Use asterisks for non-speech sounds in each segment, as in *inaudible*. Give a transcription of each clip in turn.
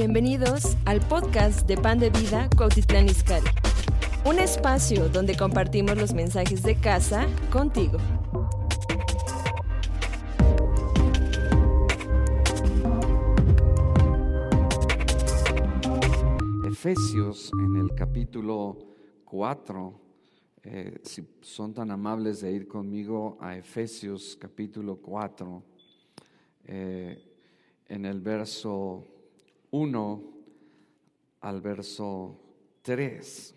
Bienvenidos al podcast de Pan de Vida Cuautitlán Izcalli. Un espacio donde compartimos los mensajes de casa contigo. Efesios en el capítulo 4. eh, si son tan amables de ir conmigo a Efesios capítulo 4, eh, en el verso 1 al verso 3.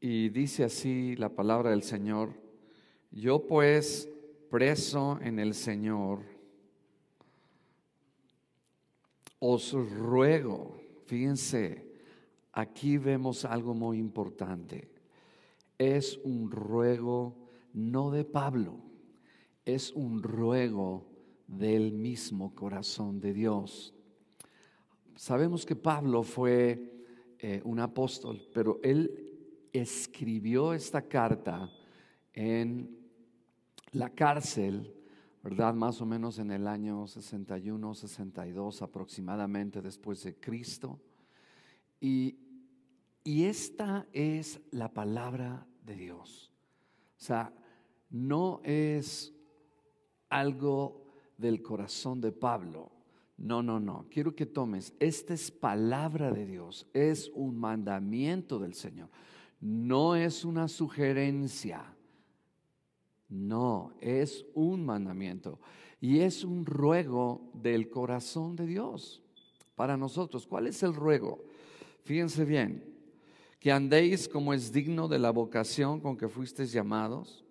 Y dice así la palabra del Señor, yo pues preso en el Señor, os ruego, fíjense, aquí vemos algo muy importante, es un ruego no de Pablo, es un ruego del mismo corazón de Dios. Sabemos que Pablo fue eh, un apóstol, pero él escribió esta carta en la cárcel, ¿verdad? Más o menos en el año 61, 62 aproximadamente después de Cristo. Y, y esta es la palabra de Dios. O sea, no es algo del corazón de Pablo. No, no, no. Quiero que tomes, esta es palabra de Dios, es un mandamiento del Señor. No es una sugerencia. No, es un mandamiento. Y es un ruego del corazón de Dios para nosotros. ¿Cuál es el ruego? Fíjense bien, que andéis como es digno de la vocación con que fuisteis llamados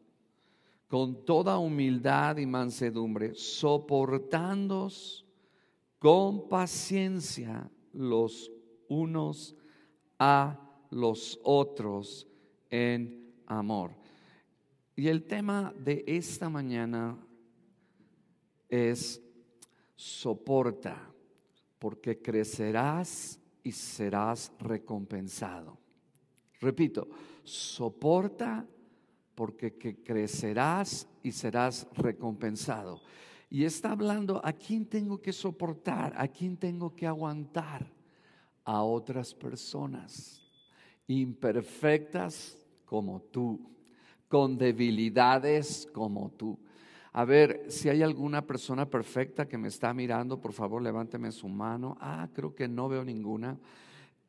con toda humildad y mansedumbre, soportándos con paciencia los unos a los otros en amor. Y el tema de esta mañana es soporta, porque crecerás y serás recompensado. Repito, soporta porque que crecerás y serás recompensado. Y está hablando a quién tengo que soportar, a quién tengo que aguantar, a otras personas imperfectas como tú, con debilidades como tú. A ver, si hay alguna persona perfecta que me está mirando, por favor, levánteme su mano. Ah, creo que no veo ninguna.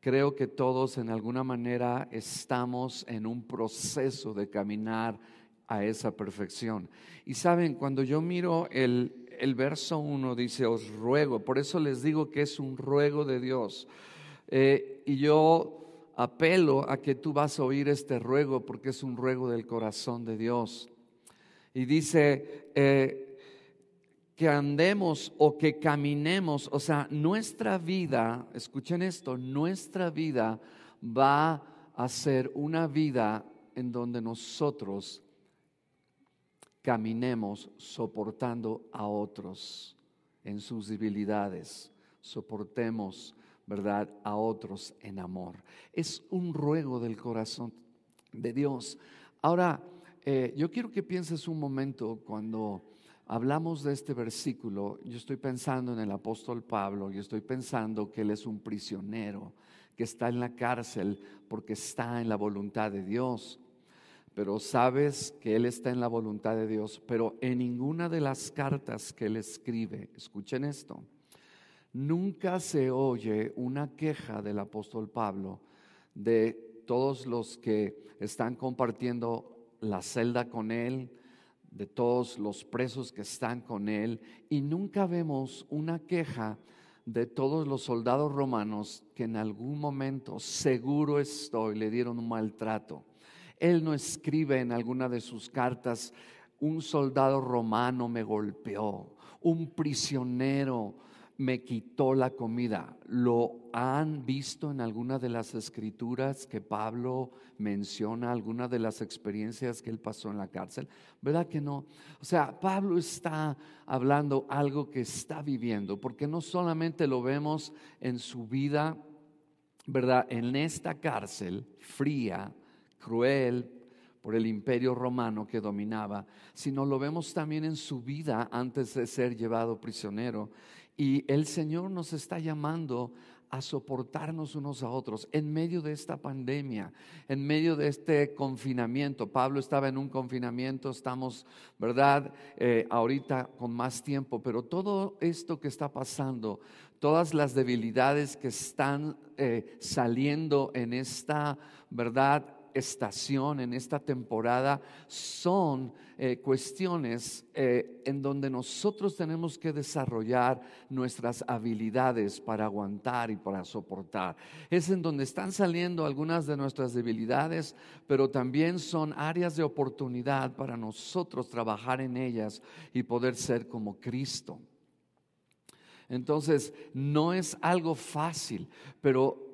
Creo que todos en alguna manera estamos en un proceso de caminar a esa perfección. Y saben, cuando yo miro el, el verso 1, dice, os ruego, por eso les digo que es un ruego de Dios. Eh, y yo apelo a que tú vas a oír este ruego porque es un ruego del corazón de Dios. Y dice, eh, que andemos o que caminemos, o sea, nuestra vida, escuchen esto, nuestra vida va a ser una vida en donde nosotros caminemos soportando a otros en sus debilidades, soportemos, ¿verdad?, a otros en amor. Es un ruego del corazón de Dios. Ahora, eh, yo quiero que pienses un momento cuando hablamos de este versículo, yo estoy pensando en el apóstol Pablo y estoy pensando que él es un prisionero, que está en la cárcel porque está en la voluntad de Dios. Pero sabes que él está en la voluntad de Dios, pero en ninguna de las cartas que él escribe, escuchen esto, nunca se oye una queja del apóstol Pablo de todos los que están compartiendo la celda con él, de todos los presos que están con él y nunca vemos una queja de todos los soldados romanos que en algún momento, seguro estoy, le dieron un maltrato. Él no escribe en alguna de sus cartas, un soldado romano me golpeó, un prisionero me quitó la comida. ¿Lo han visto en alguna de las escrituras que Pablo menciona, alguna de las experiencias que él pasó en la cárcel? ¿Verdad que no? O sea, Pablo está hablando algo que está viviendo, porque no solamente lo vemos en su vida, ¿verdad? En esta cárcel fría, cruel, por el imperio romano que dominaba, sino lo vemos también en su vida antes de ser llevado prisionero. Y el Señor nos está llamando a soportarnos unos a otros en medio de esta pandemia, en medio de este confinamiento. Pablo estaba en un confinamiento, estamos, ¿verdad? Eh, ahorita con más tiempo, pero todo esto que está pasando, todas las debilidades que están eh, saliendo en esta, ¿verdad? Estación, en esta temporada, son eh, cuestiones eh, en donde nosotros tenemos que desarrollar nuestras habilidades para aguantar y para soportar. Es en donde están saliendo algunas de nuestras debilidades, pero también son áreas de oportunidad para nosotros trabajar en ellas y poder ser como Cristo. Entonces, no es algo fácil, pero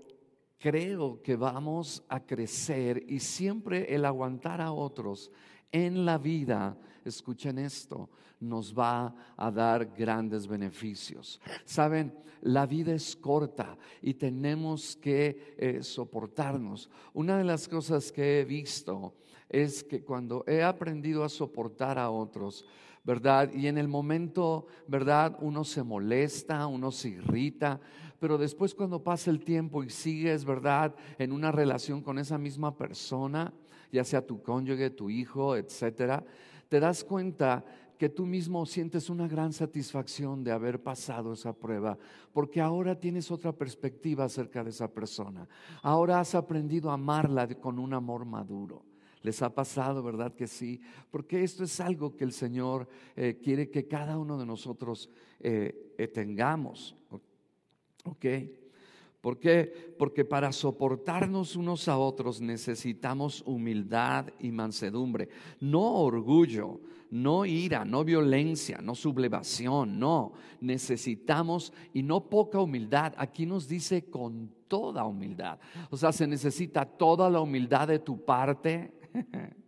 creo que vamos a crecer y siempre el aguantar a otros en la vida, escuchen esto, nos va a dar grandes beneficios. Saben, la vida es corta y tenemos que eh, soportarnos. Una de las cosas que he visto es que cuando he aprendido a soportar a otros, ¿verdad? Y en el momento, ¿verdad? Uno se molesta, uno se irrita, pero después cuando pasa el tiempo y sigues, ¿verdad? En una relación con esa misma persona, ya sea tu cónyuge, tu hijo, etcétera, te das cuenta que tú mismo sientes una gran satisfacción de haber pasado esa prueba, porque ahora tienes otra perspectiva acerca de esa persona. Ahora has aprendido a amarla con un amor maduro. Les ha pasado, ¿verdad que sí? Porque esto es algo que el Señor eh, quiere que cada uno de nosotros eh, eh, tengamos. ¿Ok? ¿Por qué? Porque para soportarnos unos a otros necesitamos humildad y mansedumbre, no orgullo, no ira, no violencia, no sublevación, no. Necesitamos, y no poca humildad, aquí nos dice con toda humildad. O sea, se necesita toda la humildad de tu parte. *laughs*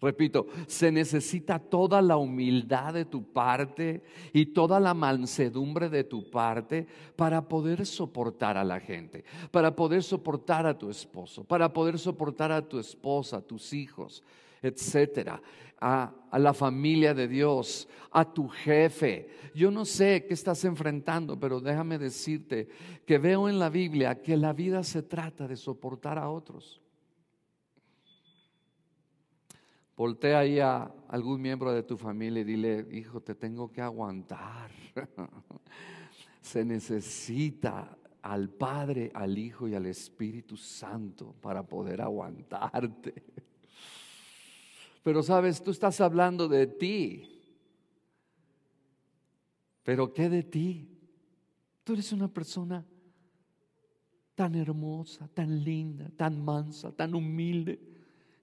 Repito, se necesita toda la humildad de tu parte y toda la mansedumbre de tu parte para poder soportar a la gente, para poder soportar a tu esposo, para poder soportar a tu esposa, a tus hijos, etcétera, a, a la familia de Dios, a tu jefe. Yo no sé qué estás enfrentando, pero déjame decirte que veo en la Biblia que la vida se trata de soportar a otros. Voltea ahí a algún miembro de tu familia y dile, hijo, te tengo que aguantar. *laughs* Se necesita al Padre, al Hijo y al Espíritu Santo para poder aguantarte. Pero sabes, tú estás hablando de ti. Pero ¿qué de ti? Tú eres una persona tan hermosa, tan linda, tan mansa, tan humilde,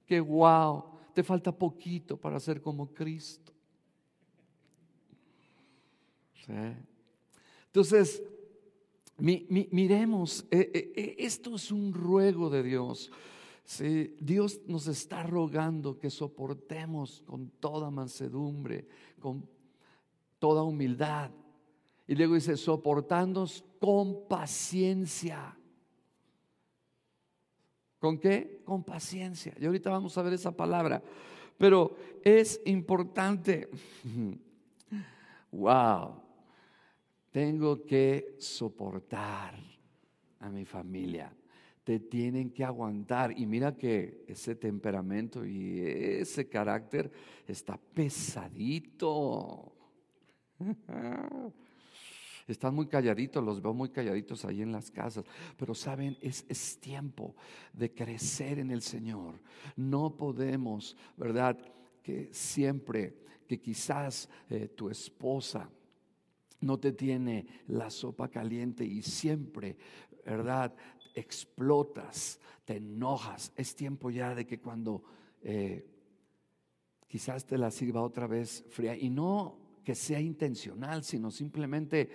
que wow, te falta poquito para ser como Cristo. Entonces, miremos, eh, eh, eh, esto es un ruego de Dios. Dios nos está rogando que soportemos con toda mansedumbre, con toda humildad. Y luego dice, soportándonos con paciencia. ¿Con qué? Con paciencia. Y ahorita vamos a ver esa palabra. Pero es importante. *laughs* wow. Tengo que soportar a mi familia. Te tienen que aguantar. Y mira que ese temperamento y ese carácter está pesadito. *laughs* Están muy calladitos, los veo muy calladitos ahí en las casas. Pero saben, es, es tiempo de crecer en el Señor. No podemos, ¿verdad? Que siempre, que quizás eh, tu esposa no te tiene la sopa caliente y siempre, ¿verdad? Explotas, te enojas. Es tiempo ya de que cuando eh, quizás te la sirva otra vez fría y no que sea intencional, sino simplemente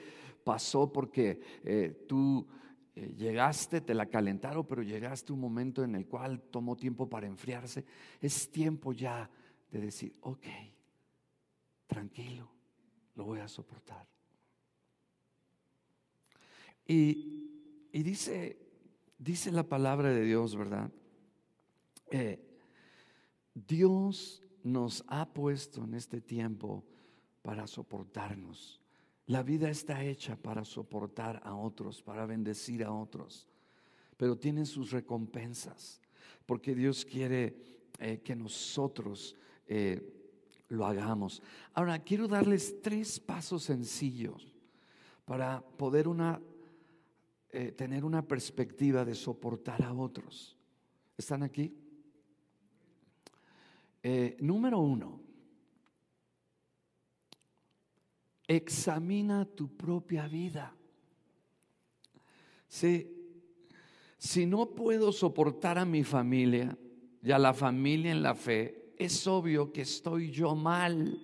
pasó porque eh, tú eh, llegaste, te la calentaron, pero llegaste un momento en el cual tomó tiempo para enfriarse. Es tiempo ya de decir, ok, tranquilo, lo voy a soportar. Y, dice, dice la palabra de Dios, ¿verdad? Eh, Dios nos ha puesto en este tiempo para soportarnos. La vida está hecha para soportar a otros, para bendecir a otros, pero tiene sus recompensas, porque Dios quiere eh, que nosotros eh, lo hagamos. Ahora, quiero darles tres pasos sencillos para poder una, eh, tener una perspectiva de soportar a otros. ¿Están aquí? número uno, examina tu propia vida. si no puedo soportar a mi familia y a la familia en la fe, es obvio que estoy yo mal.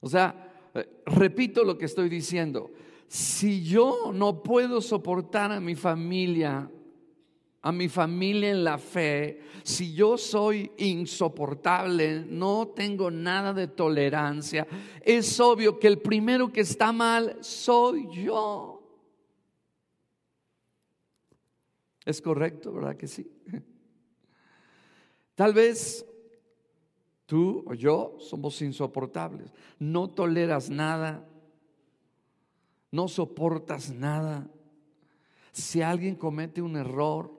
O sea, eh, repito lo que estoy diciendo. Si yo no puedo soportar a mi familia a mi familia en la fe, si yo soy insoportable, no tengo nada de tolerancia, es obvio que el primero que está mal soy yo. ¿Es correcto, verdad que sí? Tal vez tú o yo somos insoportables, no toleras nada, no soportas nada. Si alguien comete un error,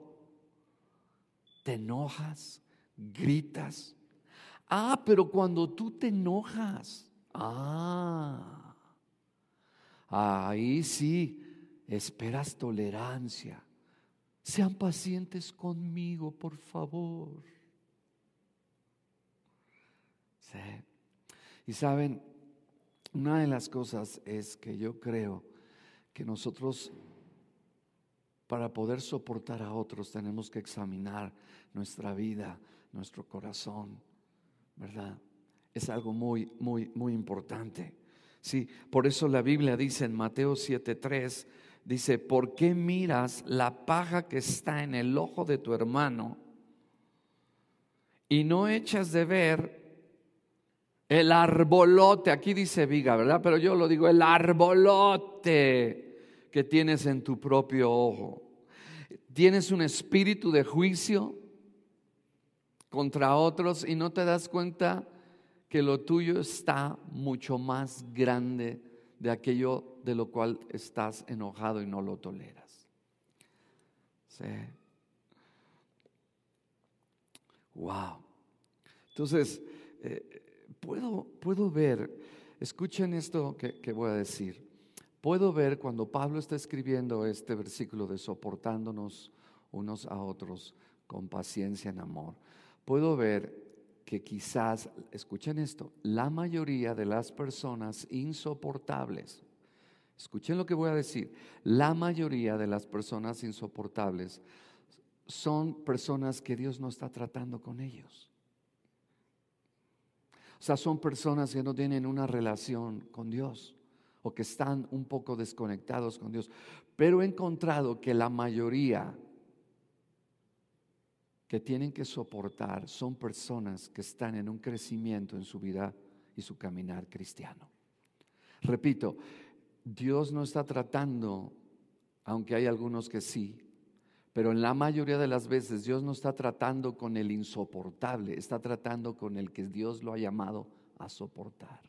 te enojas, gritas. Ah, pero cuando tú te enojas, ah, ahí sí, esperas tolerancia. Sean pacientes conmigo, por favor. Sí. Y saben, una de las cosas es que yo creo que nosotros para poder soportar a otros tenemos que examinar nuestra vida, nuestro corazón, ¿verdad? Es algo muy, muy, muy importante. Sí, por eso la Biblia dice en Mateo 7:3, dice, ¿por qué miras la paja que está en el ojo de tu hermano y no echas de ver el arbolote? Aquí dice viga, ¿verdad? Pero yo lo digo, el arbolote que tienes en tu propio ojo. Tienes un espíritu de juicio contra otros y no te das cuenta que lo tuyo está mucho más grande de aquello de lo cual estás enojado y no lo toleras. Wow. Entonces, eh, puedo, puedo ver, escuchen esto que, que voy a decir. Puedo ver cuando Pablo está escribiendo este versículo de soportándonos unos a otros con paciencia en amor. Puedo ver que quizás, escuchen esto, la mayoría de las personas insoportables, escuchen lo que voy a decir, la mayoría de las personas insoportables son personas que Dios no está tratando con ellos. O sea, son personas que no tienen una relación con Dios o que están un poco desconectados con Dios. Pero he encontrado que la mayoría que tienen que soportar son personas que están en un crecimiento en su vida y su caminar cristiano. Repito, Dios no está tratando, aunque hay algunos que sí, pero en la mayoría de las veces Dios no está tratando con el insoportable, está tratando con el que Dios lo ha llamado a soportar.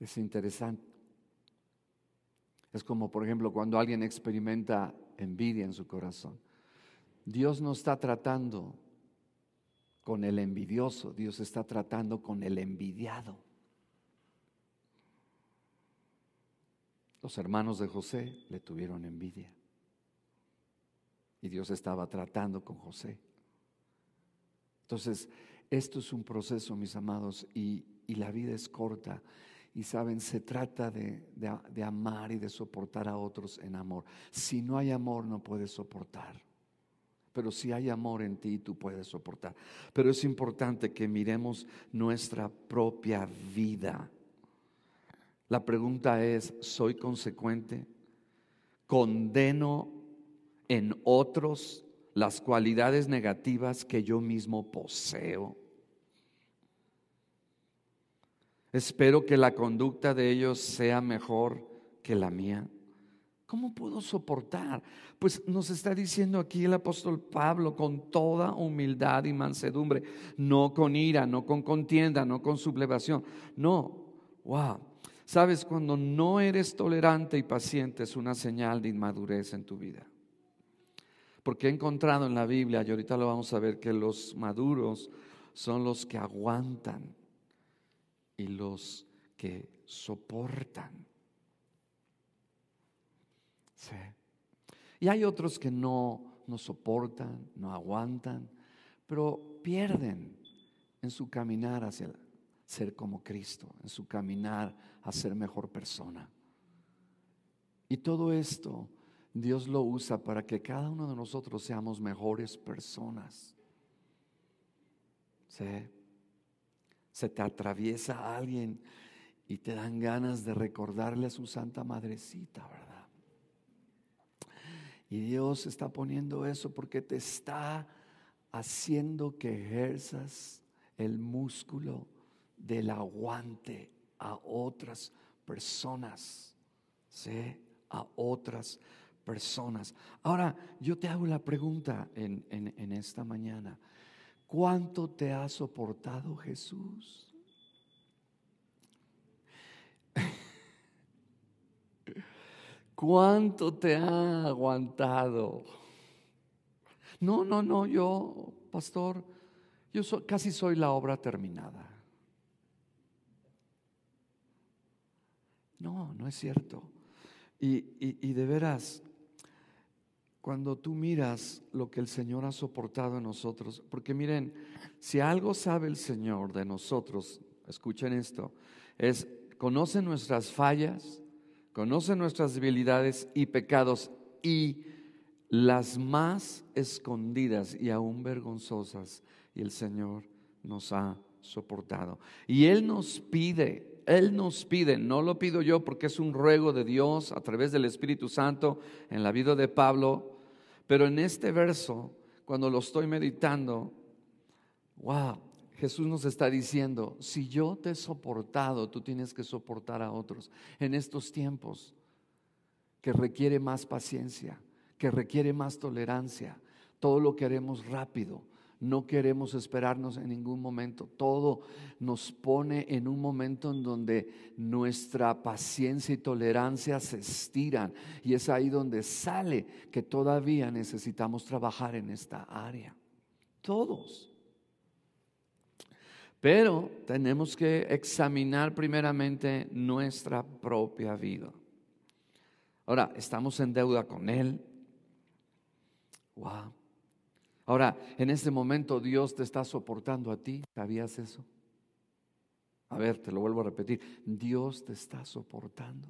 Es interesante. Es como, por ejemplo, cuando alguien experimenta envidia en su corazón. Dios no está tratando con el envidioso, Dios está tratando con el envidiado. Los hermanos de José le tuvieron envidia. Y Dios estaba tratando con José. Entonces, esto es un proceso, mis amados, y, y la vida es corta. Y saben, se trata de, amar y de soportar a otros en amor. Si no hay amor, no puedes soportar. Pero si hay amor en ti, tú puedes soportar. Pero es importante que miremos nuestra propia vida. La pregunta es, ¿soy consecuente? ¿Condeno en otros las cualidades negativas que yo mismo poseo? Espero que la conducta de ellos sea mejor que la mía. ¿Cómo puedo soportar? Pues nos está diciendo aquí el apóstol Pablo con toda humildad y mansedumbre, no con ira, no con contienda, no con sublevación. No, wow. Sabes, cuando no eres tolerante y paciente es una señal de inmadurez en tu vida. Porque he encontrado en la Biblia, y ahorita lo vamos a ver, que los maduros son los que aguantan y los que soportan. Sí. Y hay otros que no, no soportan, no aguantan, pero pierden en su caminar hacia ser como Cristo, en su caminar a ser mejor persona. Y todo esto Dios lo usa para que cada uno de nosotros seamos mejores personas. ¿Sí? Se te atraviesa alguien y te dan ganas de recordarle a su santa madrecita, ¿verdad? Y Dios está poniendo eso porque te está haciendo que ejerzas el músculo del aguante a otras personas. ¿Sí? A otras personas. Ahora, yo te hago la pregunta en, en esta mañana. ¿Cuánto te ha soportado Jesús? *laughs* ¿Cuánto te ha aguantado? No, no, no, yo, pastor, yo casi soy la obra terminada. No, no es cierto. Y, y, de veras, cuando tú miras lo que el Señor ha soportado en nosotros, porque miren, si algo sabe el Señor de nosotros, escuchen esto, es, conoce nuestras fallas, conoce nuestras debilidades y pecados y las más escondidas y aún vergonzosas, y el Señor nos ha soportado. Y Él nos pide, Él nos pide, no lo pido yo porque es un ruego de Dios a través del Espíritu Santo en la vida de Pablo, pero en este verso, cuando lo estoy meditando, wow, Jesús nos está diciendo, si yo te he soportado, tú tienes que soportar a otros en estos tiempos que requiere más paciencia, que requiere más tolerancia. Todo lo queremos rápido, no queremos esperarnos en ningún momento. Todo nos pone en un momento en donde nuestra paciencia y tolerancia se estiran. Y es ahí donde sale que todavía necesitamos trabajar en esta área. Todos. Pero tenemos que examinar primeramente nuestra propia vida. Ahora, estamos en deuda con Él. Wow. Ahora, en este momento Dios te está soportando a ti. ¿Sabías eso? A ver, te lo vuelvo a repetir. Dios te está soportando.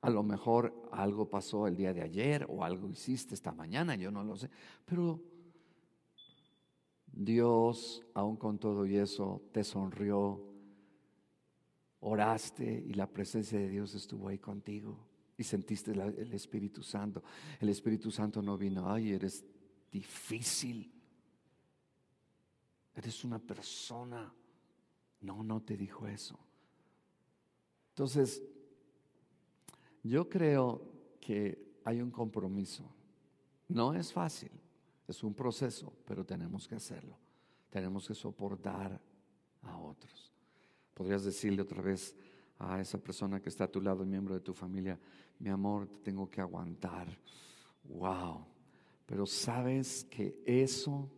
A lo mejor algo pasó el día de ayer o algo hiciste esta mañana, yo no lo sé. Pero Dios, aún con todo y eso, te sonrió, oraste y la presencia de Dios estuvo ahí contigo y sentiste el Espíritu Santo. El Espíritu Santo no vino, ay, eres difícil, eres una persona. No, no te dijo eso. Entonces, yo creo que hay un compromiso. No es fácil. Es un proceso, pero tenemos que hacerlo. Tenemos que soportar a otros. Podrías decirle otra vez a esa persona que está a tu lado, miembro de tu familia, mi amor, te tengo que aguantar. Wow. Pero sabes que eso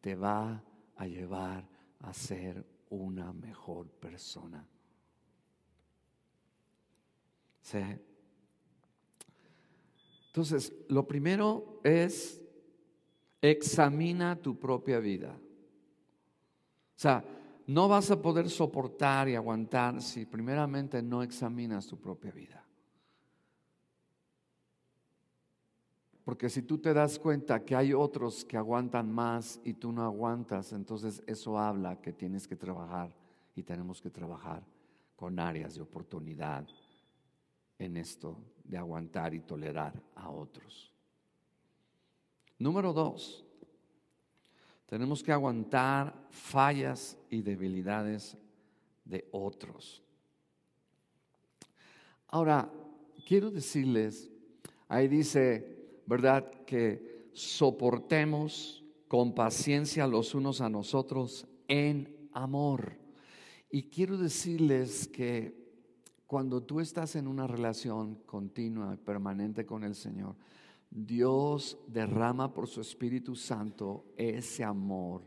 te va a llevar a ser una mejor persona. ¿Sí? Entonces, lo primero es Examina tu propia vida. O sea, no vas a poder soportar y aguantar si primeramente no examinas tu propia vida. Porque si tú te das cuenta que hay otros que aguantan más y tú no aguantas, entonces eso habla que tienes que trabajar y tenemos que trabajar con áreas de oportunidad en esto de aguantar y tolerar a otros. Número dos, tenemos que aguantar fallas y debilidades de otros. Ahora, quiero decirles, ahí dice, ¿verdad? Que soportemos con paciencia los unos a nosotros en amor. Y quiero decirles que cuando tú estás en una relación continua y permanente con el Señor, Dios derrama por su Espíritu Santo ese amor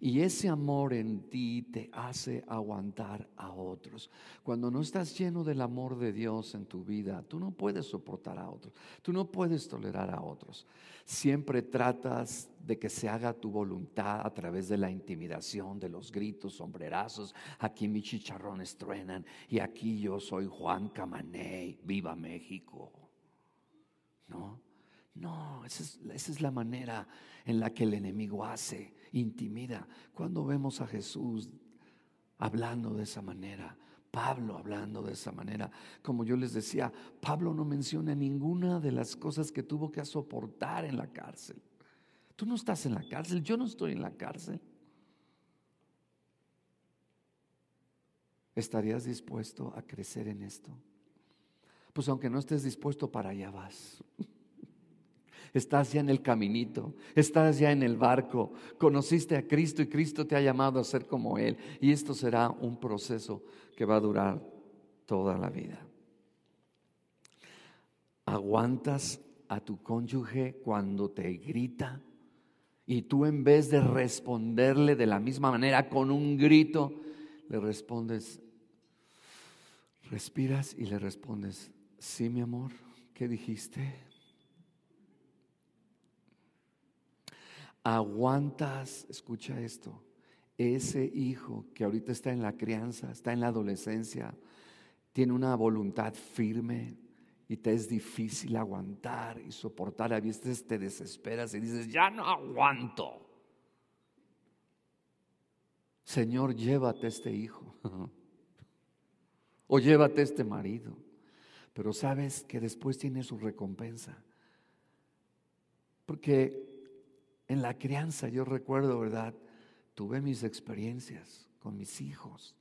y ese amor en ti te hace aguantar a otros. Cuando no estás lleno del amor de Dios en tu vida, tú no puedes soportar a otros, tú no puedes tolerar a otros. Siempre tratas de que se haga tu voluntad a través de la intimidación, de los gritos, sombrerazos. Aquí mis chicharrones truenan y aquí yo soy Juan Camaney, viva México. ¿No? No, esa es, la manera en la que el enemigo hace intimida. Cuando vemos a Jesús hablando de esa manera, Pablo hablando de esa manera, como yo les decía, Pablo no menciona ninguna de las cosas que tuvo que soportar en la cárcel. Tú no estás en la cárcel, yo no estoy en la cárcel. ¿Estarías dispuesto a crecer en esto? Pues aunque no estés dispuesto, para allá vas. Estás ya en el caminito, estás ya en el barco, conociste a Cristo y Cristo te ha llamado a ser como Él. Y esto será un proceso que va a durar toda la vida. ¿Aguantas a tu cónyuge cuando te grita? Y tú en vez de responderle de la misma manera con un grito, le respondes, respiras y le respondes, sí mi amor, ¿qué dijiste? Aguantas, escucha esto, ese hijo que ahorita está en la crianza, está en la adolescencia, tiene una voluntad firme y te es difícil aguantar y soportar, a veces te desesperas y dices, ya no aguanto. Señor, llévate este hijo *laughs* o llévate este marido, pero sabes que después tiene su recompensa. Porque en la crianza, yo recuerdo, ¿verdad? Tuve mis experiencias con mis hijos.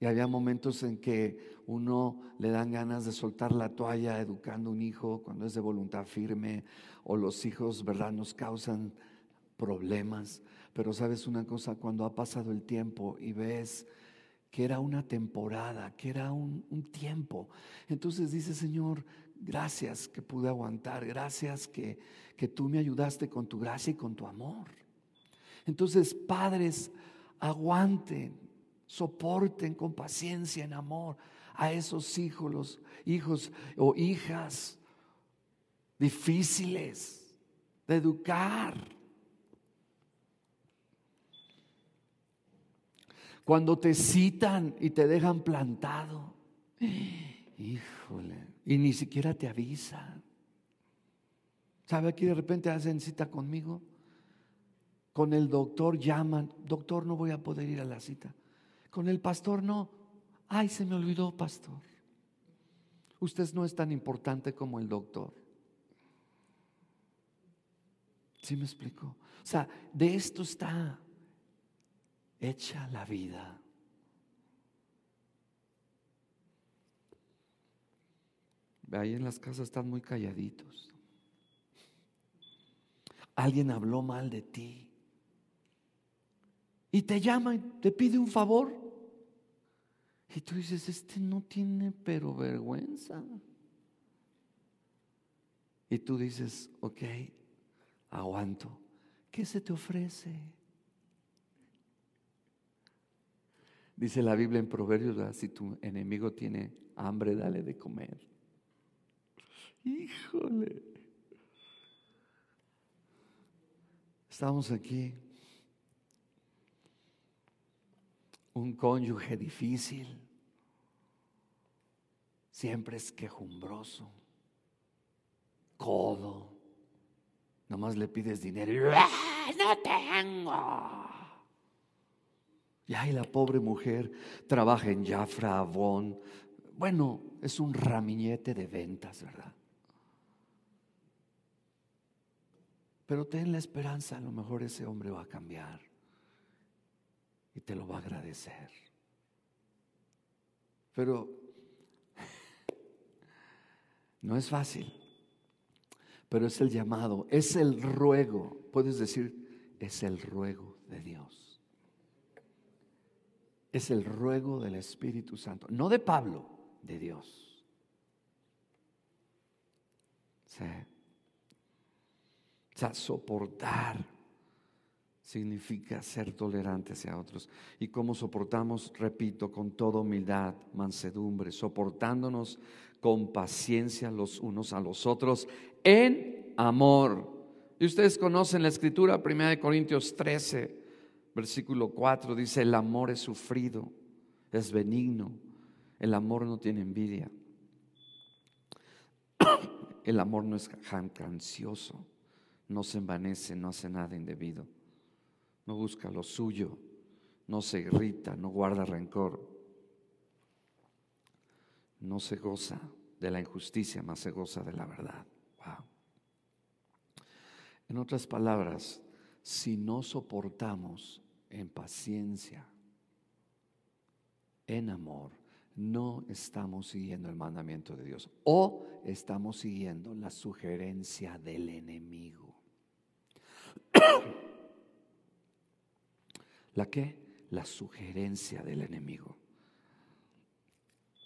Y había momentos en que uno le dan ganas de soltar la toalla educando un hijo cuando es de voluntad firme, o los hijos, ¿verdad?, nos causan problemas. Pero sabes una cosa, cuando ha pasado el tiempo y ves que era una temporada, que era un, un tiempo, entonces dice, Señor, Gracias que pude aguantar, gracias que, que tú me ayudaste con tu gracia y con tu amor. Entonces, padres, aguanten, soporten con paciencia, en amor a esos hijos, los hijos o hijas difíciles de educar. Cuando te citan y te dejan plantado, híjole, y ni siquiera te avisa. ¿Sabe aquí de repente hacen cita conmigo? Con el doctor llaman, doctor no voy a poder ir a la cita. Con el pastor no. Ay, se me olvidó, pastor. Usted no es tan importante como el doctor. ¿Sí me explico? O sea, de esto está hecha la vida. Ahí en las casas están muy calladitos. Alguien habló mal de ti. Y te llama y te pide un favor. Y tú dices, este no tiene pero vergüenza. Y tú dices, ok, aguanto. ¿Qué se te ofrece? Dice la Biblia en Proverbios, si tu enemigo tiene hambre, dale de comer. Híjole. Estamos aquí. Un cónyuge difícil. Siempre es quejumbroso. Codo. Nomás le pides dinero y ¡Ah, no tengo. Y ahí la pobre mujer trabaja en Jafra, Avon. Bueno, es un ramillete de ventas, ¿verdad? Pero ten la esperanza, a lo mejor ese hombre va a cambiar y te lo va a agradecer. Pero *laughs* No es fácil, pero es el llamado, es el ruego. Puedes decir, es el ruego de Dios. Es el ruego del Espíritu Santo, no de Pablo, de Dios. Sí. Soportar significa ser tolerante hacia otros. Y cómo soportamos, repito, con toda humildad, mansedumbre, soportándonos con paciencia los unos a los otros en amor. Y ustedes conocen la escritura, 1 Corintios 13, versículo 4, dice, el amor es sufrido, es benigno, el amor no tiene envidia, *coughs* el amor no es ansioso, no se envanece, no hace nada indebido no busca lo suyo, no se irrita, no guarda rencor, no se goza de la injusticia, más se goza de la verdad. Wow. En otras palabras, si no soportamos en paciencia, en amor, no estamos siguiendo el mandamiento de Dios o estamos siguiendo la sugerencia del enemigo. *coughs* ¿La qué? La sugerencia del enemigo.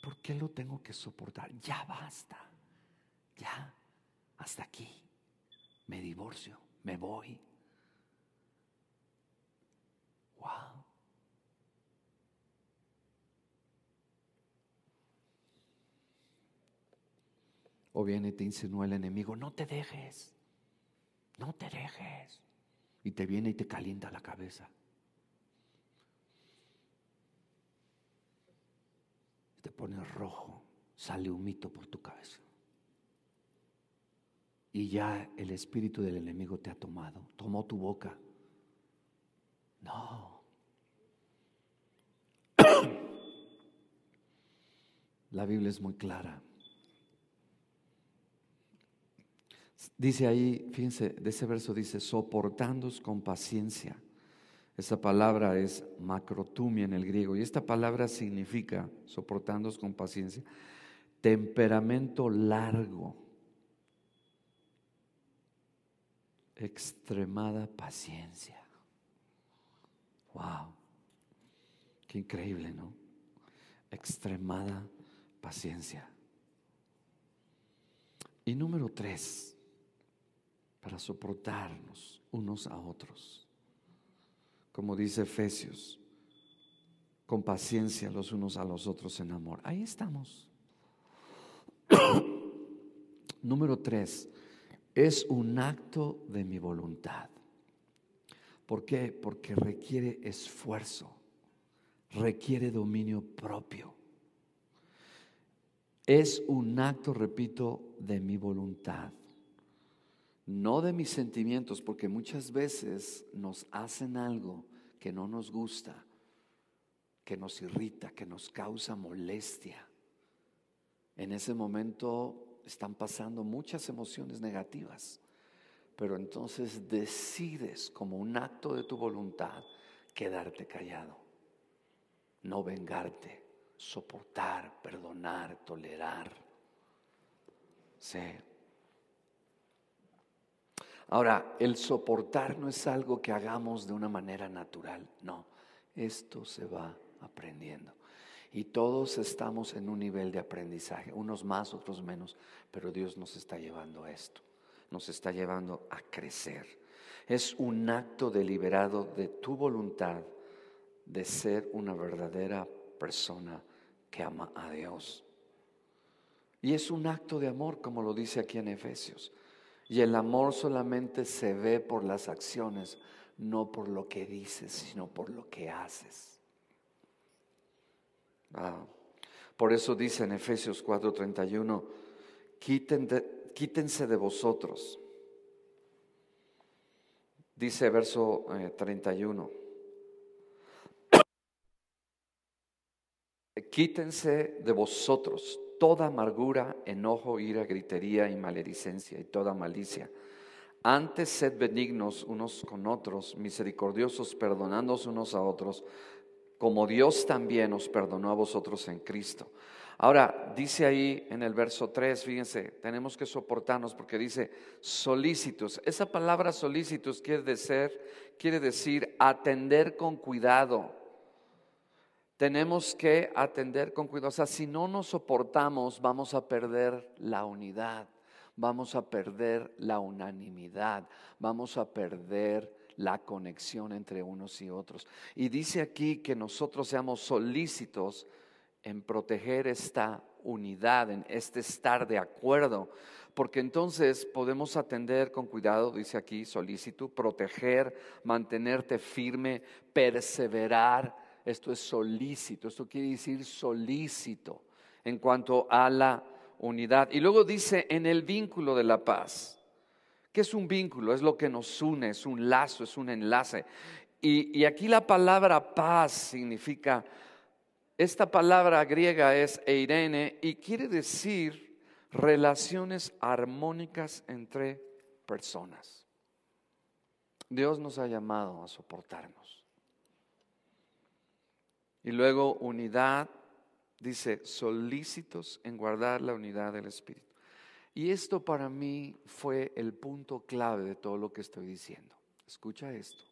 ¿Por qué lo tengo que soportar? Ya basta. Ya. Hasta aquí. Me divorcio. Me voy. Wow. O viene y te insinúa el enemigo, no te dejes, no te dejes. Y te viene y te calienta la cabeza. te pones rojo, sale un mito por tu cabeza. Y ya el espíritu del enemigo te ha tomado, tomó tu boca. No. *coughs* La Biblia es muy clara. Dice ahí, fíjense, de ese verso dice, soportándos con paciencia esa palabra es macrotumia en el griego y esta palabra significa, soportándoos con paciencia, temperamento largo, extremada paciencia. Wow, qué increíble, ¿no? Extremada paciencia. Y número tres, para soportarnos unos a otros como dice Efesios, con paciencia los unos a los otros en amor. Ahí estamos. *coughs* Número tres, es un acto de mi voluntad. ¿Por qué? Porque requiere esfuerzo, requiere dominio propio. Es un acto, repito, de mi voluntad no de mis sentimientos, porque muchas veces nos hacen algo que no nos gusta, que nos irrita, que nos causa molestia. En ese momento están pasando muchas emociones negativas, pero entonces decides como un acto de tu voluntad quedarte callado, no vengarte, soportar, perdonar, tolerar. Sí. Ahora, el soportar no es algo que hagamos de una manera natural, no, esto se va aprendiendo. Y todos estamos en un nivel de aprendizaje, unos más, otros menos, pero Dios nos está llevando a esto, nos está llevando a crecer. Es un acto deliberado de tu voluntad de ser una verdadera persona que ama a Dios. Y es un acto de amor, como lo dice aquí en Efesios. Y el amor solamente se ve por las acciones, no por lo que dices, sino por lo que haces. Ah, por eso dice en Efesios 4:31, quítense de vosotros. Dice verso 31. Eh, *clears throat* quítense de vosotros toda amargura, enojo, ira, gritería y maledicencia y toda malicia. Antes sed benignos unos con otros, misericordiosos, perdonándoos unos a otros, como Dios también os perdonó a vosotros en Cristo. Ahora, dice ahí en el verso 3, fíjense, tenemos que soportarnos porque dice solícitos. Esa palabra solícitos quiere decir, quiere decir atender con cuidado. Tenemos que atender con cuidado. O sea, si no nos soportamos, vamos a perder la unidad, vamos a perder la unanimidad, vamos a perder la conexión entre unos y otros. Y dice aquí que nosotros seamos solícitos en proteger esta unidad, en este estar de acuerdo, porque entonces podemos atender con cuidado, dice aquí, solícito, proteger, mantenerte firme, perseverar. Esto es solícito, esto quiere decir solícito en cuanto a la unidad. Y luego dice en el vínculo de la paz. ¿Qué es un vínculo? Es lo que nos une, es un lazo, es un enlace. Y, aquí la palabra paz significa, esta palabra griega es eirene y quiere decir relaciones armónicas entre personas. Dios nos ha llamado a soportarnos. Y luego unidad, dice, solícitos en guardar la unidad del Espíritu. Y esto para mí fue el punto clave de todo lo que estoy diciendo. Escucha esto.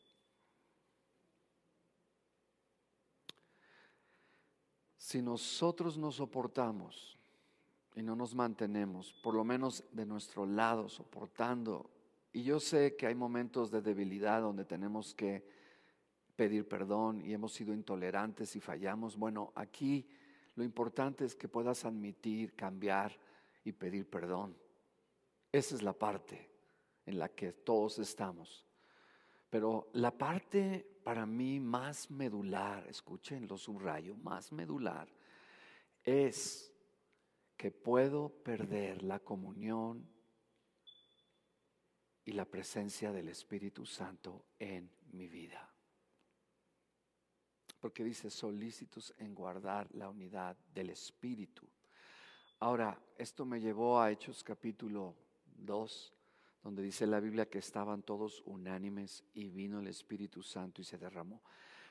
Si nosotros nos soportamos y no nos mantenemos, por lo menos de nuestro lado, soportando, y yo sé que hay momentos de debilidad donde tenemos que pedir perdón y hemos sido intolerantes y fallamos, bueno, aquí lo importante es que puedas admitir, cambiar, y pedir perdón. Esa es la parte en la que todos estamos. Pero la parte para mí más medular, escuchen lo subrayo, más medular, es que puedo perder la comunión y la presencia del Espíritu Santo en mi vida. Porque dice solícitos en guardar la unidad del Espíritu. Ahora, esto me llevó a Hechos capítulo 2, donde dice la Biblia que estaban todos unánimes y vino el Espíritu Santo y se derramó.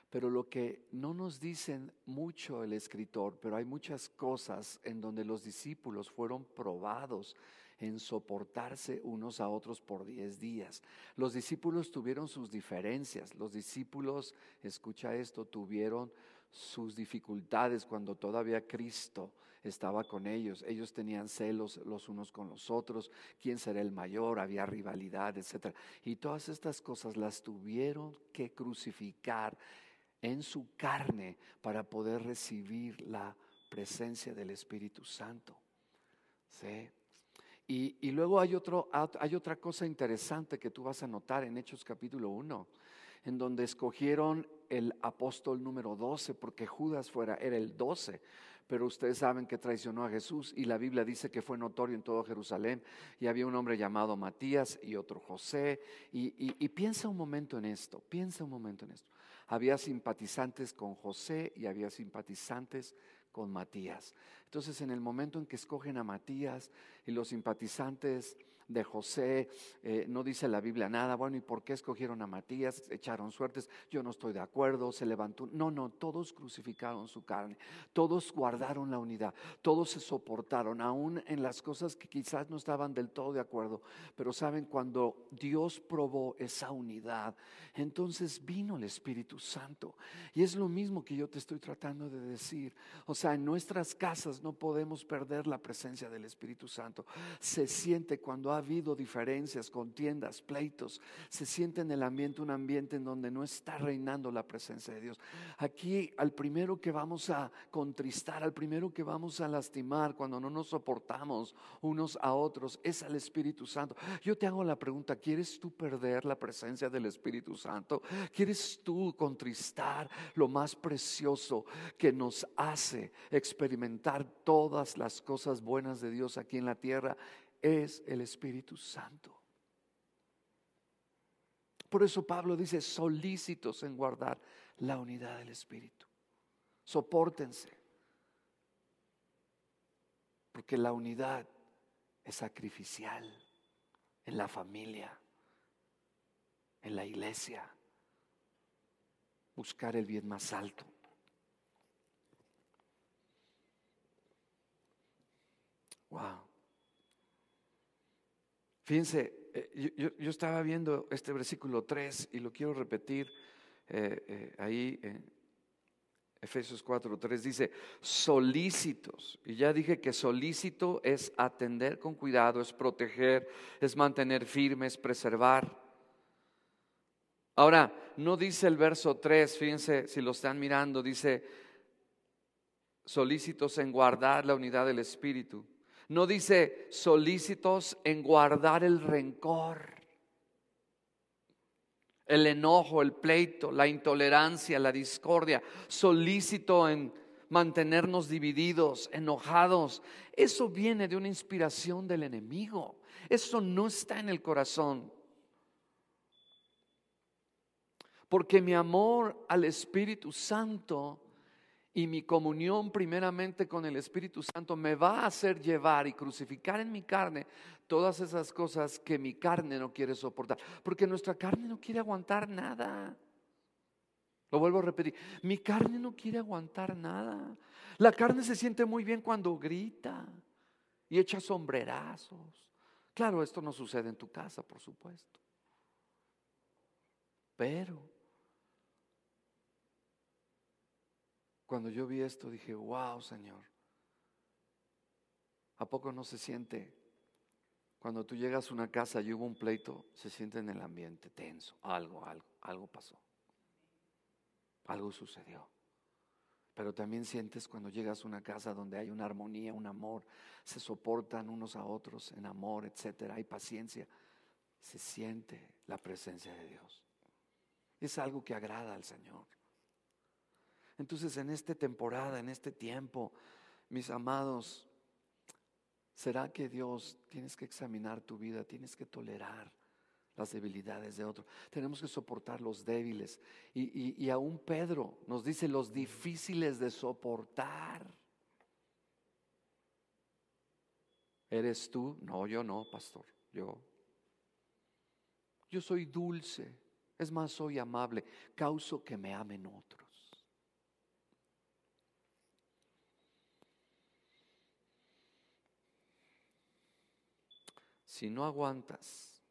Pero lo que no nos dicen mucho el escritor, pero hay muchas cosas en donde los discípulos fueron probados en soportarse unos a otros por diez días. Los discípulos tuvieron sus diferencias, los discípulos, escucha esto, tuvieron sus dificultades cuando todavía Cristo estaba con ellos. Ellos tenían celos los unos con los otros, quién será el mayor, había rivalidad, etc. Y todas estas cosas las tuvieron que crucificar en su carne para poder recibir la presencia del Espíritu Santo. ¿Sí? Y, luego hay, hay otra cosa interesante que tú vas a notar en Hechos capítulo 1, en donde escogieron el apóstol número 12, porque Judas fuera, era el 12 pero ustedes saben que traicionó a Jesús y la Biblia dice que fue notorio en todo Jerusalén y había un hombre llamado Matías y otro José. Y, piensa un momento en esto, piensa un momento en esto. Había simpatizantes con José y había simpatizantes con Matías. Entonces en el momento en que escogen a Matías y los simpatizantes de José, eh, no dice la Biblia nada, bueno, ¿y por qué escogieron a Matías? Echaron suertes, yo no estoy de acuerdo, se levantó. No, no, todos crucificaron su carne, todos guardaron la unidad, todos se soportaron, aún en las cosas que quizás no estaban del todo de acuerdo, pero saben, cuando Dios probó esa unidad, entonces vino el Espíritu Santo. Y es lo mismo que yo te estoy tratando de decir. O sea, en nuestras casas no podemos perder la presencia del Espíritu Santo. Se siente cuando ha habido diferencias, contiendas, pleitos, se siente en el ambiente un ambiente en donde no está reinando la presencia de Dios. Aquí al primero que vamos a contristar, al primero que vamos a lastimar cuando no nos soportamos unos a otros, es al Espíritu Santo. Yo te hago la pregunta, ¿quieres tú perder la presencia del Espíritu Santo? ¿Quieres tú contristar lo más precioso que nos hace experimentar todas las cosas buenas de Dios aquí en la tierra? Es el Espíritu Santo. Por eso Pablo dice, solícitos en guardar la unidad del Espíritu. Sopórtense. Porque la unidad es sacrificial en la familia, en la iglesia. Buscar el bien más alto. Wow. Fíjense, eh, yo, estaba viendo este versículo 3 y lo quiero repetir eh, eh, ahí en Efesios 4, 3 dice, solícitos. Y ya dije que solícito es atender con cuidado, es proteger, es mantener firme, es preservar. Ahora, no dice el verso 3, fíjense si lo están mirando, dice solícitos en guardar la unidad del Espíritu. No dice solícitos en guardar el rencor, el enojo, el pleito, la intolerancia, la discordia. Solícito en mantenernos divididos, enojados. Eso viene de una inspiración del enemigo. Eso no está en el corazón. Porque mi amor al Espíritu Santo y mi comunión primeramente con el Espíritu Santo me va a hacer llevar y crucificar en mi carne todas esas cosas que mi carne no quiere soportar. Porque nuestra carne no quiere aguantar nada. Lo vuelvo a repetir, mi carne no quiere aguantar nada. La carne se siente muy bien cuando grita y echa sombrerazos. Claro, esto no sucede en tu casa, por supuesto. Pero Cuando yo vi esto dije, wow, Señor, ¿a poco no se siente? Cuando tú llegas a una casa y hubo un pleito, se siente en el ambiente tenso, algo, algo, algo pasó, algo sucedió. Pero también sientes cuando llegas a una casa donde hay una armonía, un amor, se soportan unos a otros en amor, etcétera, hay paciencia, se siente la presencia de Dios. Es algo que agrada al Señor. Entonces en esta temporada, en este tiempo, mis amados, ¿será que Dios tienes que examinar tu vida, tienes que tolerar las debilidades de otro? Tenemos que soportar los débiles. Y, y aún Pedro nos dice los difíciles de soportar. ¿Eres tú? No, yo no, pastor. Yo. Yo soy dulce. Es más, soy amable. Causo que me amen otros. Si no aguantas,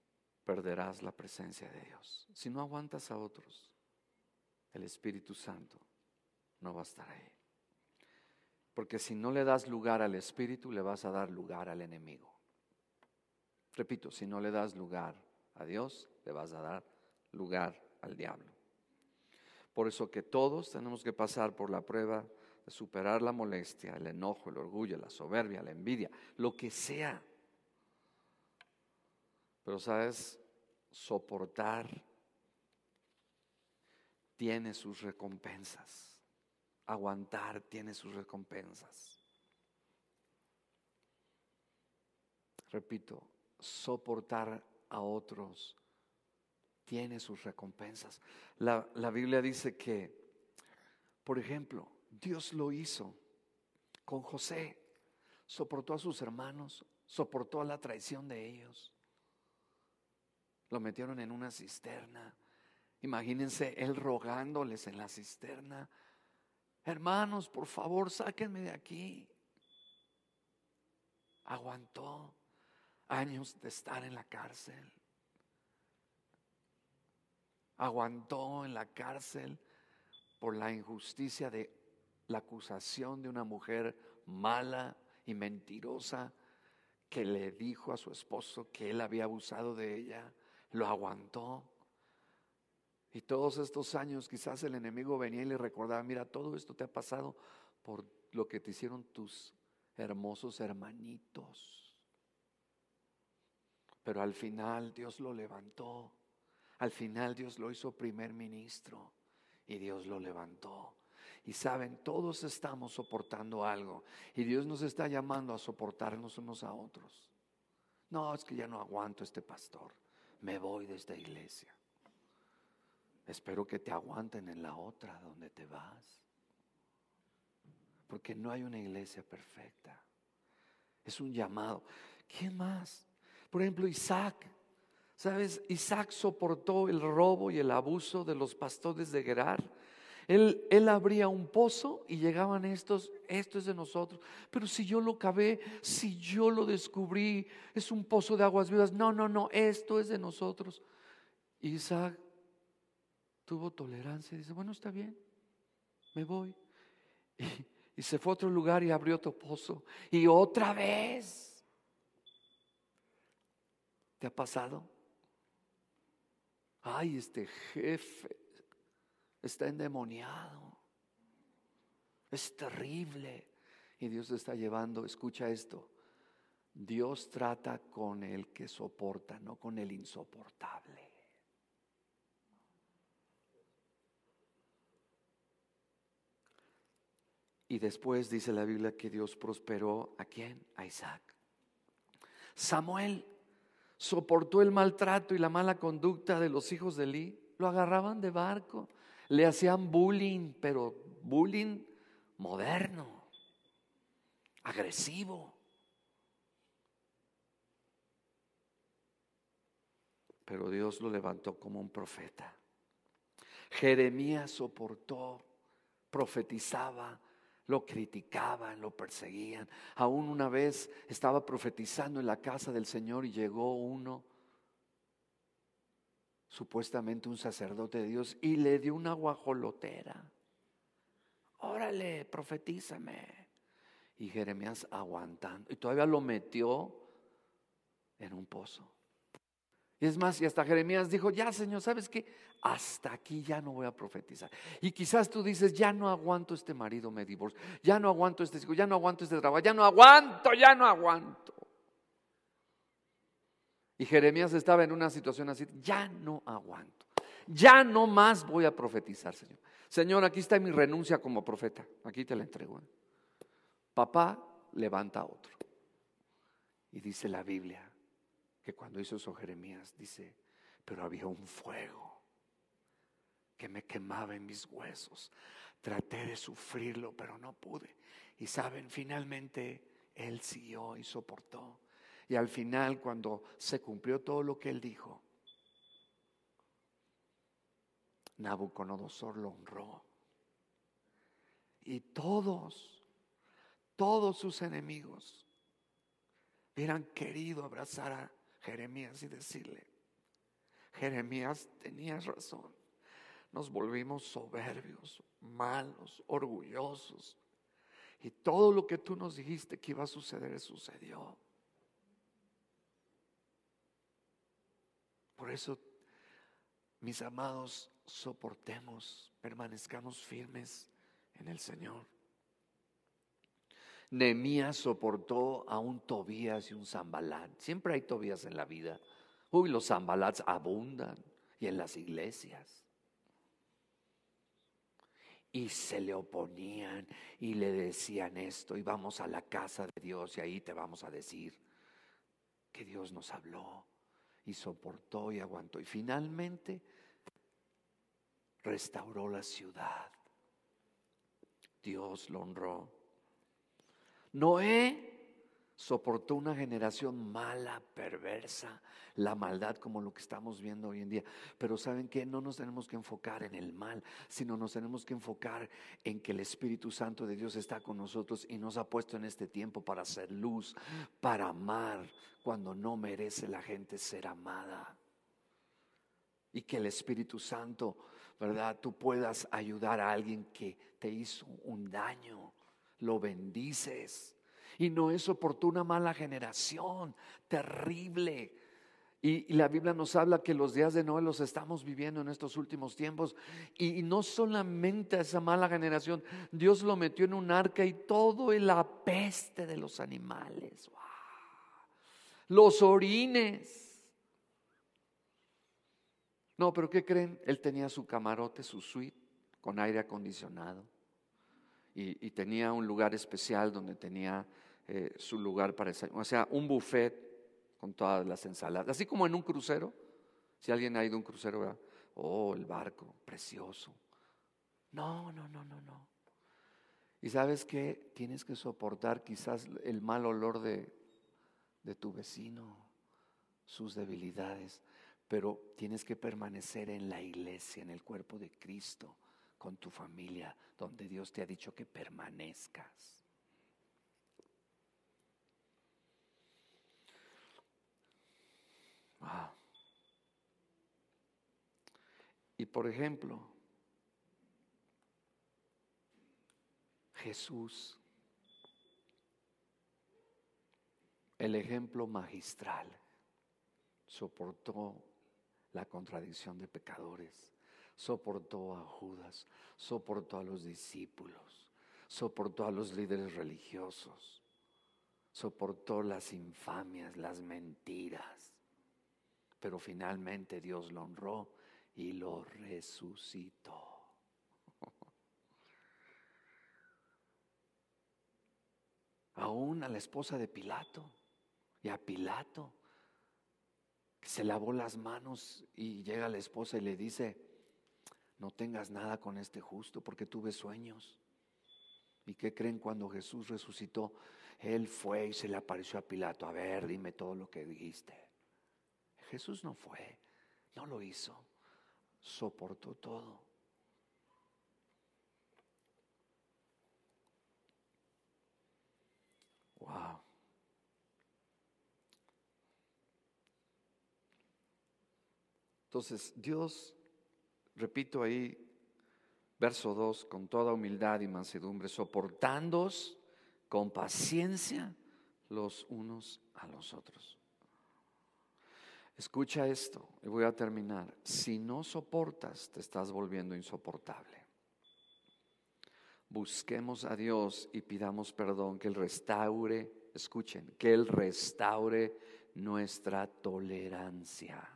perderás la presencia de Dios. Si no aguantas a otros, el Espíritu Santo no va a estar ahí. Porque si no le das lugar al Espíritu, le vas a dar lugar al enemigo. Repito, si no le das lugar a Dios, le vas a dar lugar al diablo. Por eso que todos tenemos que pasar por la prueba de superar la molestia, el enojo, el orgullo, la soberbia, la envidia, lo que sea pero sabes, soportar tiene sus recompensas. Aguantar tiene sus recompensas. Repito, soportar a otros tiene sus recompensas. La, la, Biblia dice que, por ejemplo, Dios lo hizo con José. Soportó a sus hermanos, soportó la traición de ellos. Lo metieron en una cisterna. Imagínense él rogándoles en la cisterna. Hermanos, por favor, sáquenme de aquí. Aguantó años de estar en la cárcel. Aguantó en la cárcel por la injusticia de la acusación de una mujer mala y mentirosa que le dijo a su esposo que él había abusado de ella lo aguantó. Y todos estos años quizás el enemigo venía y le recordaba, mira, todo esto te ha pasado por lo que te hicieron tus hermosos hermanitos. Pero al final Dios lo levantó. Al final Dios lo hizo primer ministro y Dios lo levantó. Y saben, todos estamos soportando algo y Dios nos está llamando a soportarnos unos a otros. No, es que ya no aguanto este pastor me voy de esta iglesia. Espero que te aguanten en la otra donde te vas. Porque no hay una iglesia perfecta. Es un llamado. ¿Quién más? Por ejemplo, Isaac. ¿Sabes? Isaac soportó el robo y el abuso de los pastores de Gerar. Él, abría un pozo y llegaban estos, esto es de nosotros. Pero si yo lo cavé, si yo lo descubrí, es un pozo de aguas vivas. No, no, no, esto es de nosotros. Isaac tuvo tolerancia y dice, bueno, está bien, me voy. Y, y se fue a otro lugar y abrió otro pozo. Y otra vez. ¿Te ha pasado? Ay, este jefe está endemoniado. Es terrible. Y Dios está llevando, escucha esto. Dios trata con el que soporta, no con el insoportable. Y después dice la Biblia que Dios prosperó a quién? A Isaac. Samuel soportó el maltrato y la mala conducta de los hijos de Eli. Lo agarraban de barco, le hacían bullying, pero bullying moderno, agresivo. Pero Dios lo levantó como un profeta. Jeremías soportó, profetizaba, lo criticaban, lo perseguían. Aún una vez estaba profetizando en la casa del Señor y llegó uno supuestamente un sacerdote de Dios, y le dio una guajolotera. Órale, profetízame. Y Jeremías aguantando. Y todavía lo metió en un pozo. Y es más, y hasta Jeremías dijo, ya Señor, ¿sabes qué? Hasta aquí ya no voy a profetizar. Y quizás tú dices, ya no aguanto este marido, me divorcio. Ya no aguanto este hijo, ya no aguanto este trabajo, ya no aguanto, ya no aguanto. Y Jeremías estaba en una situación así, ya no aguanto, ya no más voy a profetizar, Señor. Señor, aquí está mi renuncia como profeta, aquí te la entrego. ¿eh? Papá levanta a otro. Y dice la Biblia que cuando hizo eso Jeremías, dice, pero había un fuego que me quemaba en mis huesos. Traté de sufrirlo, pero no pude. Y saben, finalmente él siguió y soportó. Y al final, cuando se cumplió todo lo que él dijo, Nabucodonosor lo honró. Y todos, todos sus enemigos hubieran querido abrazar a Jeremías y decirle, Jeremías, tenías razón. Nos volvimos soberbios, malos, orgullosos. Y todo lo que tú nos dijiste que iba a suceder sucedió. Por eso, mis amados, soportemos, permanezcamos firmes en el Señor. Nehemías soportó a un Tobías y un Zambalat. Siempre hay Tobías en la vida. Uy, los Zambalats abundan y en las iglesias. Y se le oponían y le decían esto, y vamos a la casa de Dios y ahí te vamos a decir que Dios nos habló y soportó y aguantó. Y finalmente restauró la ciudad. Dios lo honró. Noé soportó una generación mala, perversa, la maldad como lo que estamos viendo hoy en día. Pero saben que no nos tenemos que enfocar en el mal, sino nos tenemos que enfocar en que el Espíritu Santo de Dios está con nosotros y nos ha puesto en este tiempo para hacer luz, para amar cuando no merece la gente ser amada. Y que el Espíritu Santo, ¿verdad? Tú puedas ayudar a alguien que te hizo un daño, lo bendices y no es oportuna mala generación, terrible. Y, la Biblia nos habla que los días de Noé los estamos viviendo en estos últimos tiempos. Y, no solamente esa mala generación, Dios lo metió en un arca y todo el apeste de los animales. Los orines. No, pero ¿qué creen? Él tenía su camarote, su suite con aire acondicionado. y tenía un lugar especial donde tenía eh, su lugar para esa, o sea, un buffet con todas las ensaladas, así como en un crucero. Si alguien ha ido a un crucero, oh, el barco, precioso. No, no, no, no, no. Y sabes que tienes que soportar quizás el mal olor de, de tu vecino, sus debilidades, pero tienes que permanecer en la iglesia, en el cuerpo de Cristo, con tu familia, donde Dios te ha dicho que permanezcas. Y por ejemplo, Jesús, el ejemplo magistral, soportó la contradicción de pecadores, soportó a Judas, soportó a los discípulos, soportó a los líderes religiosos, soportó las infamias, las mentiras, pero finalmente Dios lo honró y lo resucitó. *laughs* Aún a la esposa de Pilato y a Pilato, que se lavó las manos y llega la esposa y le dice, no tengas nada con este justo porque tuve sueños. ¿Y qué creen cuando Jesús resucitó? Él fue y se le apareció a Pilato, a ver, dime todo lo que dijiste. Jesús no fue, no lo hizo, soportó todo. Wow. Entonces, Dios, repito ahí, verso 2, con toda humildad y mansedumbre, soportándoos con paciencia los unos a los otros. Escucha esto y voy a terminar. Si no soportas, te estás volviendo insoportable. Busquemos a Dios y pidamos perdón, que Él restaure, escuchen, que Él restaure nuestra tolerancia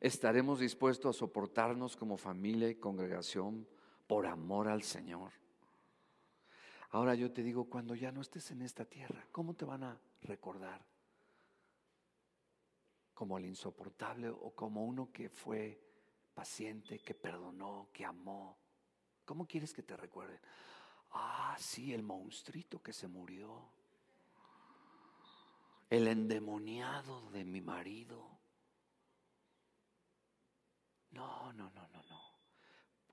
estaremos dispuestos a soportarnos como familia y congregación por amor al Señor. Ahora yo te digo, cuando ya no estés en esta tierra, ¿cómo te van a recordar? ¿Como el insoportable o como uno que fue paciente, que perdonó, que amó? ¿Cómo quieres que te recuerden? Ah, sí, el monstruito que se murió. El endemoniado de mi marido. No, no, no, no, no.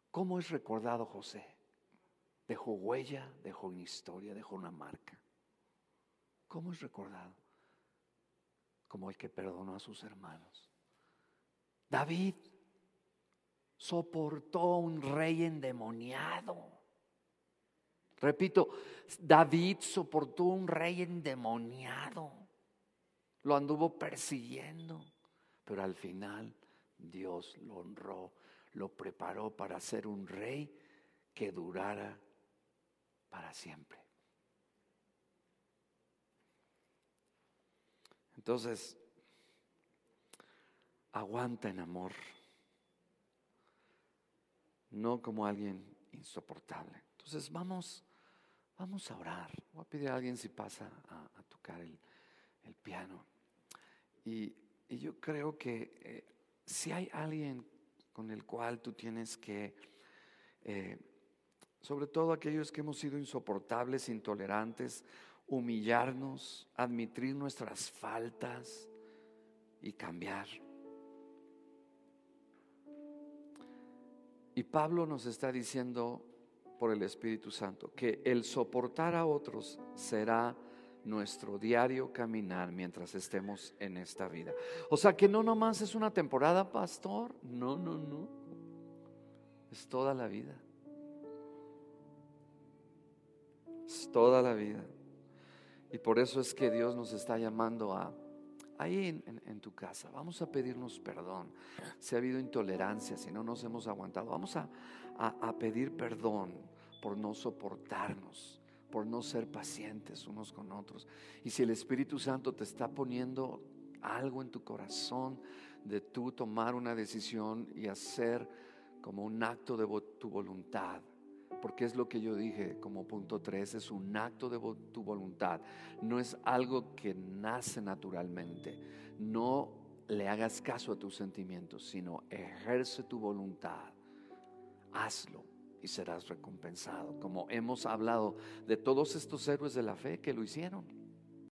¿Cómo es recordado José? Dejó huella, dejó una historia, dejó una marca. ¿Cómo es recordado? Como el que perdonó a sus hermanos. David soportó un rey endemoniado. Repito, David soportó un rey endemoniado. Lo anduvo persiguiendo, pero al final Dios lo honró, lo preparó para ser un rey que durara para siempre. Entonces, aguanta en amor, no como alguien insoportable. Entonces, vamos, vamos a orar. Voy a pedir a alguien si pasa a, tocar el, piano. Y, yo creo que eh, si hay alguien con el cual tú tienes que, eh, sobre todo aquellos que hemos sido insoportables, intolerantes, humillarnos, admitir nuestras faltas y cambiar. Y Pablo nos está diciendo por el Espíritu Santo que el soportar a otros será nuestro diario caminar mientras estemos en esta vida. O sea que no nomás es una temporada, pastor. No, no, no. Es toda la vida. Es toda la vida. Y por eso es que Dios nos está llamando a, ahí en, tu casa, vamos a pedirnos perdón. Si ha habido intolerancia, si no nos hemos aguantado, vamos a, a pedir perdón por no soportarnos por no ser pacientes unos con otros. Y si el Espíritu Santo te está poniendo algo en tu corazón de tú tomar una decisión y hacer como un acto de tu voluntad, porque es lo que yo dije como punto 3, es un acto de tu voluntad, no es algo que nace naturalmente, no le hagas caso a tus sentimientos, sino ejerce tu voluntad, hazlo y serás recompensado. Como hemos hablado de todos estos héroes de la fe que lo hicieron.